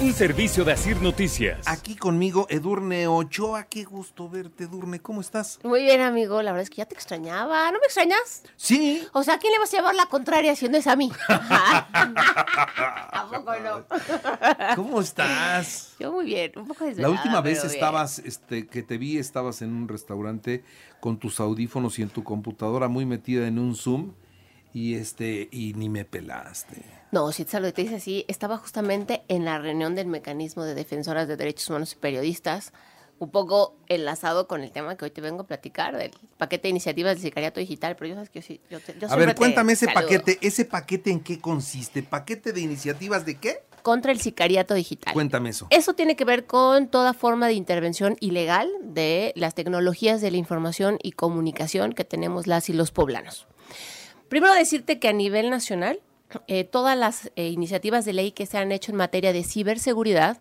Un servicio de Asir Noticias. Aquí conmigo Edurne Ochoa. Qué gusto verte, Edurne. ¿Cómo estás? Muy bien, amigo. La verdad es que ya te extrañaba. ¿No me extrañas? Sí. O sea, ¿a quién le vas a llevar la contraria si no es a mí? ¿A poco no? ¿Cómo estás? Yo muy bien, un poco La desvelada, última vez bien. estabas, este, que te vi, estabas en un restaurante con tus audífonos y en tu computadora muy metida en un Zoom y este, y ni me pelaste. No, si te dice así, estaba justamente en la reunión del mecanismo de defensoras de derechos humanos y periodistas, un poco enlazado con el tema que hoy te vengo a platicar, del paquete de iniciativas del sicariato digital, pero yo sabes que yo sí, yo, te- yo A ver, cuéntame ese saludo. paquete. ¿Ese paquete en qué consiste? ¿Paquete de iniciativas de qué? Contra el sicariato digital. Cuéntame eso. Eso tiene que ver con toda forma de intervención ilegal de las tecnologías de la información y comunicación que tenemos las y los poblanos. Primero decirte que a nivel nacional, eh, todas las eh, iniciativas de ley que se han hecho en materia de ciberseguridad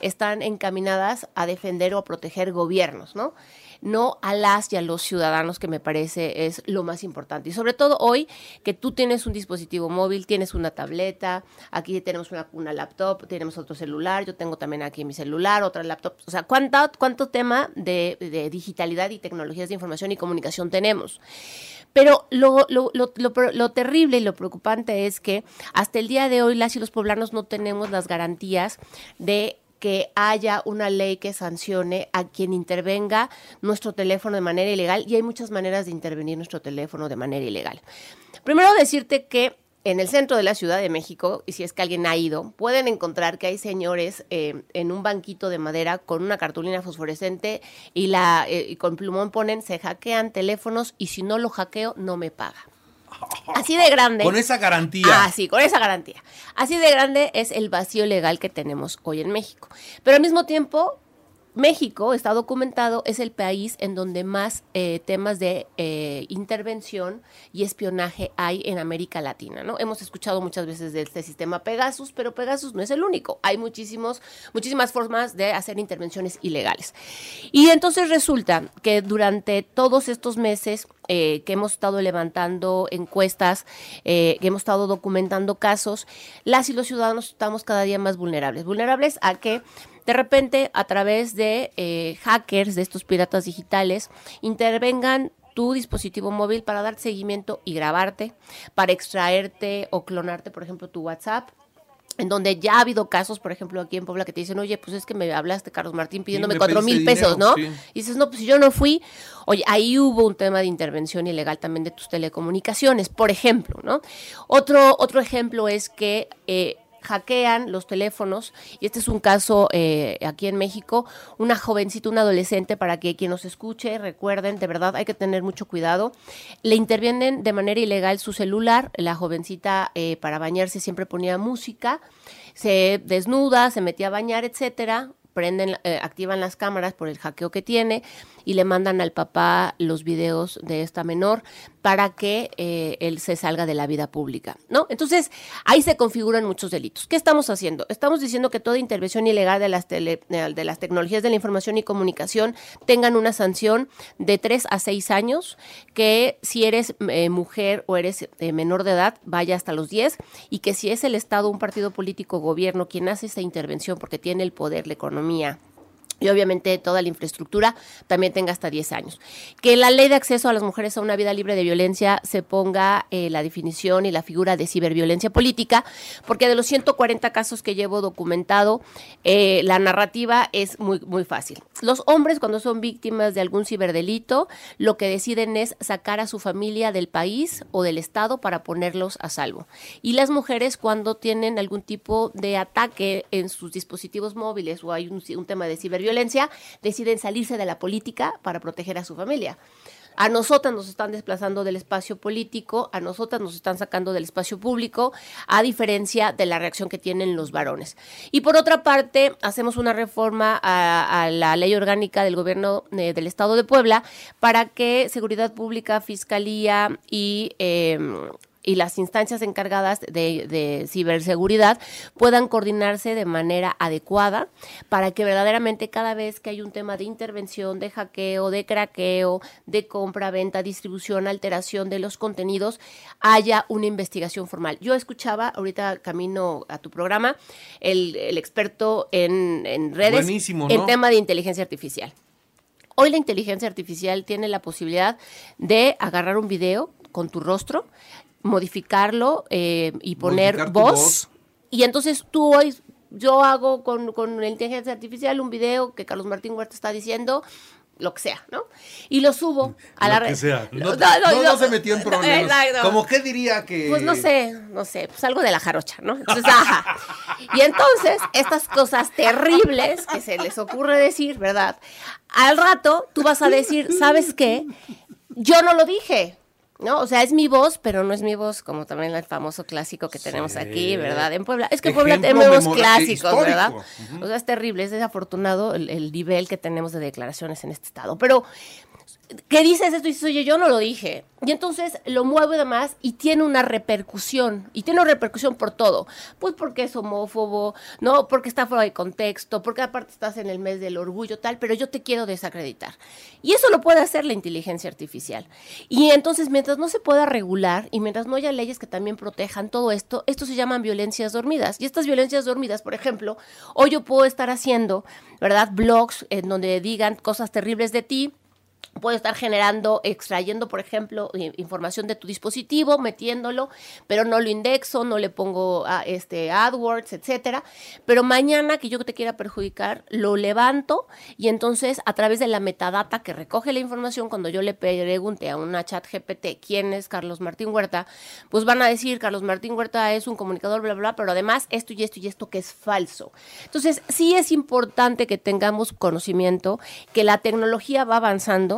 están encaminadas a defender o a proteger gobiernos, ¿no? No a las y a los ciudadanos, que me parece es lo más importante. Y sobre todo hoy, que tú tienes un dispositivo móvil, tienes una tableta, aquí tenemos una, una laptop, tenemos otro celular, yo tengo también aquí mi celular, otra laptop. O sea, ¿cuánto, cuánto tema de, de digitalidad y tecnologías de información y comunicación tenemos? Pero lo, lo, lo, lo, lo terrible y lo preocupante es que hasta el día de hoy las y los poblanos no tenemos las garantías de que haya una ley que sancione a quien intervenga nuestro teléfono de manera ilegal y hay muchas maneras de intervenir nuestro teléfono de manera ilegal. Primero decirte que en el centro de la Ciudad de México, y si es que alguien ha ido, pueden encontrar que hay señores eh, en un banquito de madera con una cartulina fosforescente y, la, eh, y con plumón ponen se hackean teléfonos y si no lo hackeo no me paga. Así de grande. Con esa garantía. Ah, sí, con esa garantía. Así de grande es el vacío legal que tenemos hoy en México. Pero al mismo tiempo, México, está documentado, es el país en donde más eh, temas de eh, intervención y espionaje hay en América Latina, ¿no? Hemos escuchado muchas veces de este sistema Pegasus, pero Pegasus no es el único. Hay muchísimos, muchísimas formas de hacer intervenciones ilegales. Y entonces resulta que durante todos estos meses eh, que hemos estado levantando encuestas, eh, que hemos estado documentando casos, las y los ciudadanos estamos cada día más vulnerables. Vulnerables a que de repente a través de eh, hackers, de estos piratas digitales, intervengan tu dispositivo móvil para dar seguimiento y grabarte, para extraerte o clonarte, por ejemplo, tu WhatsApp, en donde ya ha habido casos, por ejemplo, aquí en Puebla, que te dicen, oye, pues es que me hablaste, Carlos Martín, pidiéndome me cuatro mil pesos, dinero, ¿no? sí. Y dices, no, pues si yo no fui. Oye, ahí hubo un tema de intervención ilegal también de tus telecomunicaciones, por ejemplo, ¿no? Otro, otro ejemplo es que eh, hackean los teléfonos, y este es un caso eh, aquí en México, una jovencita, un adolescente, para que quien nos escuche, recuerden, de verdad hay que tener mucho cuidado, le intervienen de manera ilegal su celular, la jovencita eh, para bañarse siempre ponía música, se desnuda, se metía a bañar, etcétera, prenden, eh, activan las cámaras por el hackeo que tiene y le mandan al papá los videos de esta menor para que eh, él se salga de la vida pública, ¿no? Entonces, ahí se configuran muchos delitos. ¿Qué estamos haciendo? Estamos diciendo que toda intervención ilegal de las, eh, de las tecnologías de la información y comunicación tengan una sanción de 3 a 6 años, que si eres eh, mujer o eres menor de edad, vaya hasta los 10, y que si es el Estado, un partido político, gobierno, quien hace esta intervención porque tiene el poder, la economía, y obviamente toda la infraestructura también tenga hasta 10 años. Que la ley de acceso a las mujeres a una vida libre de violencia se ponga eh, la definición y la figura de ciberviolencia política, porque de los 140 casos que llevo documentado, eh, la narrativa es muy, muy fácil. Los hombres cuando son víctimas de algún ciberdelito, lo que deciden es sacar a su familia del país o del Estado para ponerlos a salvo. Y las mujeres cuando tienen algún tipo de ataque en sus dispositivos móviles o hay un, un tema de ciberviolencia, deciden salirse de la política para proteger a su familia. A nosotras nos están desplazando del espacio político, a nosotras nos están sacando del espacio público, a diferencia de la reacción que tienen los varones. Y por otra parte, hacemos una reforma a, la ley orgánica del gobierno eh, del Estado de Puebla para que Seguridad Pública, Fiscalía y... eh, y las instancias encargadas de, de ciberseguridad puedan coordinarse de manera adecuada para que verdaderamente cada vez que hay un tema de intervención, de hackeo, de craqueo, de compra, venta, distribución, alteración de los contenidos, haya una investigación formal. Yo escuchaba ahorita camino a tu programa el, el experto en, en redes Buenísimo, en tema de inteligencia artificial. Hoy la inteligencia artificial tiene la posibilidad de agarrar un video con tu rostro, modificarlo eh, y poner Modificar voz, voz. Y entonces tú hoy, yo hago con, con la inteligencia artificial un video que Carlos Martín Huerta está diciendo, lo que sea, ¿no? Y lo subo a la Lo red. sea. No, No, no, no, no no. se metió en problemas. Exacto. Como que diría que. Pues no sé, no sé, pues algo de la jarocha, ¿no? Entonces, ajá. Y entonces, estas cosas terribles que se les ocurre decir, ¿verdad? Al rato tú vas a decir, ¿sabes qué? Yo no lo dije. ¿No? O sea, es mi voz, pero no es mi voz, como también el famoso clásico que tenemos aquí, ¿verdad? En Puebla. Es que en Puebla tenemos clásicos, histórico. ¿verdad? O sea, es terrible, es desafortunado el, el nivel que tenemos de declaraciones en este estado. Pero ¿qué dices esto? Y dices, oye, yo no lo dije. Y entonces lo muevo y demás y tiene una repercusión. Y tiene una repercusión por todo. Pues porque es homófobo, ¿no? Porque está fuera de contexto, porque aparte estás en el mes del orgullo, tal, pero yo te quiero desacreditar. Y eso lo puede hacer la inteligencia artificial. Y entonces, mientras no se pueda regular y mientras no haya leyes que también protejan todo esto, esto se llaman violencias dormidas. Y estas violencias dormidas, por ejemplo, hoy yo puedo estar haciendo, ¿verdad? Blogs en donde digan cosas terribles de ti, Puedo estar generando, extrayendo, por ejemplo, información de tu dispositivo, metiéndolo, pero no lo indexo, no le pongo a, este AdWords, etcétera. Pero mañana que yo te quiera perjudicar, lo levanto y entonces a través de la metadata que recoge la información, cuando yo le pregunte a una chat GPT quién es Carlos Martín Huerta, pues van a decir Carlos Martín Huerta es un comunicador, bla, bla, pero además esto y esto y esto que es falso. Entonces, sí es importante que tengamos conocimiento que la tecnología va avanzando,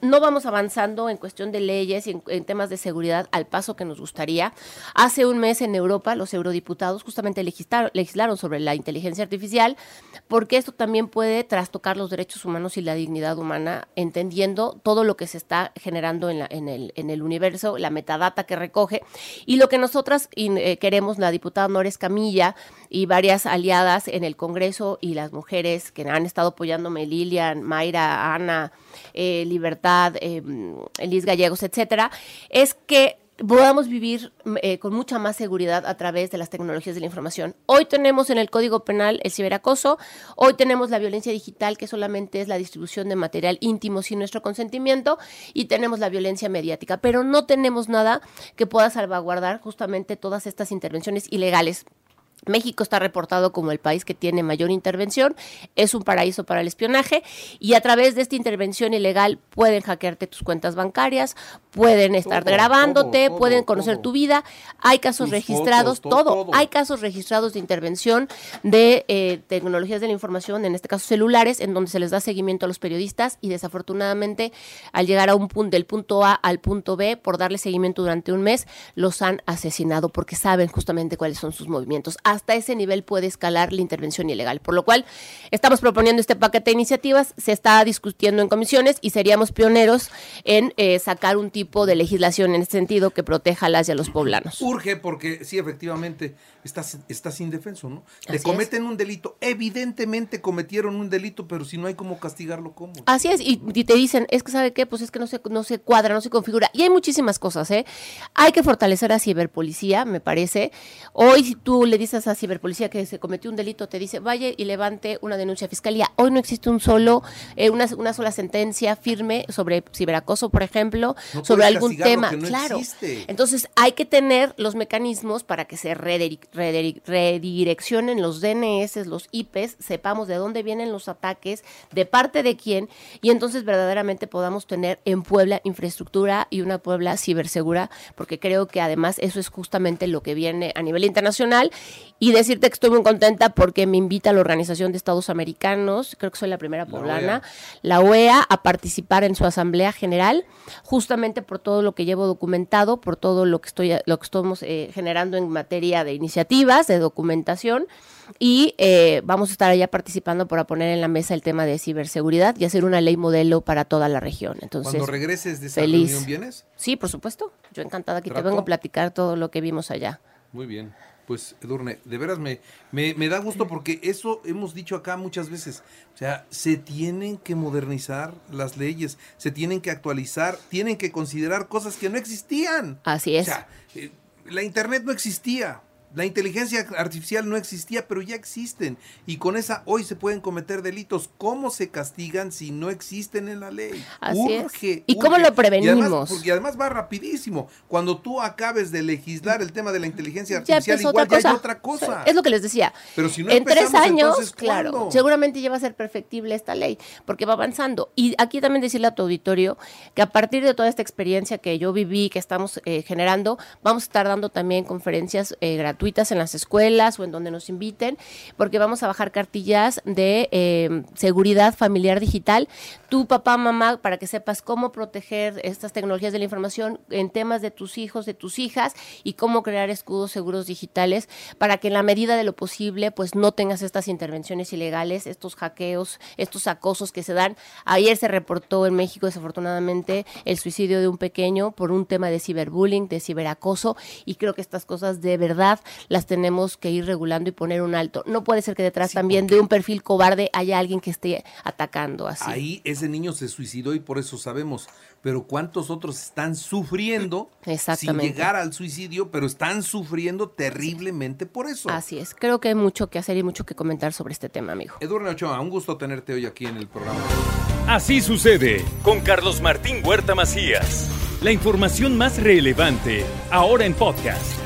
no vamos avanzando en cuestión de leyes y en, temas de seguridad al paso que nos gustaría. Hace un mes en Europa los eurodiputados justamente legislaron, legislaron sobre la inteligencia artificial porque esto también puede trastocar los derechos humanos y la dignidad humana, entendiendo todo lo que se está generando en, la- en el, en el universo, la metadata que recoge y lo que nosotras eh, queremos, la diputada Nores Camilla y varias aliadas en el Congreso y las mujeres que han estado apoyándome, Lilian, Mayra, Ana, eh, Libertad, eh, Elis Gallegos, etcétera, es que podamos vivir mm, eh, con mucha más seguridad a través de las tecnologías de la información. Hoy tenemos en el Código Penal el ciberacoso, hoy tenemos la violencia digital, que solamente es la distribución de material íntimo sin nuestro consentimiento, y tenemos la violencia mediática, pero no tenemos nada que pueda salvaguardar justamente todas estas intervenciones ilegales México está reportado como el país que tiene mayor intervención, es un paraíso para el espionaje y a través de esta intervención ilegal pueden hackearte tus cuentas bancarias, pueden estar Todo, grabándote, todo, todo, pueden conocer tu vida, hay casos registrados, fotos, todo. hay casos registrados de intervención de eh, tecnologías de la información, en este caso celulares, en donde se les da seguimiento a los periodistas y desafortunadamente al llegar a un punto del punto A al punto B por darle seguimiento durante un mes los han asesinado porque saben justamente cuáles son sus movimientos. Hasta ese nivel puede escalar la intervención ilegal, por lo cual estamos proponiendo este paquete de iniciativas, se está discutiendo en comisiones y seríamos pioneros en eh, sacar un tipo de legislación en este sentido que proteja a las y a los poblanos. Urge porque sí, efectivamente, estás, estás indefenso, ¿no? Así Te es. cometen un delito, evidentemente cometieron un delito, pero si no hay cómo castigarlo, ¿cómo? Así es, y, y te dicen, es que sabe qué, pues es que no se, no se cuadra, no se configura. Y hay muchísimas cosas, ¿eh? Hay que fortalecer a ciberpolicía, me parece. Hoy si tú le dices a ciberpolicía que se cometió un delito, te dice, vaya y levante una denuncia a fiscalía. Hoy no existe un solo, eh, una, una sola sentencia firme sobre ciberacoso, por ejemplo, No sobre algún tema. no claro. existe. Entonces hay que tener los mecanismos para que se redireccionen los DNS, los IPs, sepamos de dónde vienen los ataques, de parte de quién, y entonces verdaderamente podamos tener en Puebla infraestructura y una Puebla cibersegura, porque creo que además eso es justamente lo que viene a nivel internacional Y decirte que estoy muy contenta porque me invita a la Organización de Estados Americanos, creo que soy la primera La poblana, OEA. la OEA, a participar en su Asamblea General, justamente por todo lo que llevo documentado, por todo lo que, estoy, lo que estamos eh, generando en materia de iniciativas, de documentación. Y eh, vamos a estar allá participando para poner en la mesa el tema de ciberseguridad y hacer una ley modelo para toda la región. Entonces, Cuando regreses de esa feliz. reunión, ¿vienes? Sí, por supuesto. Yo encantada que te vengo a platicar todo lo que vimos allá. Muy bien. Pues, Edurne, de veras me, me, me da gusto porque eso hemos dicho acá muchas veces. O sea, se tienen que modernizar las leyes, se tienen que actualizar, tienen que considerar cosas que no existían. Así es. O sea, eh, la Internet no existía. La inteligencia artificial no existía, pero ya existen. Y con esa hoy se pueden cometer delitos. ¿Cómo se castigan si no existen en la ley? Así es. Urge, ¿Y cómo lo prevenimos? Y además, porque además va rapidísimo. Cuando tú acabes de legislar el tema de la inteligencia ya artificial, empezó igual ya cosa. hay otra cosa. Es lo que les decía. Pero si no en tres años, entonces, claro, seguramente ya va a ser perfectible esta ley, porque va avanzando. Y aquí también decirle a tu auditorio que a partir de toda esta experiencia que yo viví, que estamos eh, generando, vamos a estar dando también conferencias eh, gratuitas en las escuelas o en donde nos inviten, porque vamos a bajar cartillas de eh, seguridad familiar digital. Tu papá, mamá, para que sepas cómo proteger estas tecnologías de la información en temas de tus hijos, de tus hijas y cómo crear escudos seguros digitales para que en la medida de lo posible pues no tengas estas intervenciones ilegales, estos hackeos, estos acosos que se dan. Ayer se reportó en México desafortunadamente el suicidio de un pequeño por un tema de ciberbullying, de ciberacoso y creo que estas cosas de verdad las tenemos que ir regulando y poner un alto. No puede ser que detrás también de un perfil cobarde haya alguien que esté atacando así. Ahí ese niño se suicidó y por eso sabemos. Pero ¿cuántos otros están sufriendo sin llegar al suicidio, pero están sufriendo terriblemente por eso? Así es, creo que hay mucho que hacer y mucho que comentar sobre este tema, amigo. Edurne Ochoa, un gusto tenerte hoy aquí en el programa. Así sucede con Carlos Martín Huerta Macías. La información más relevante ahora en podcast.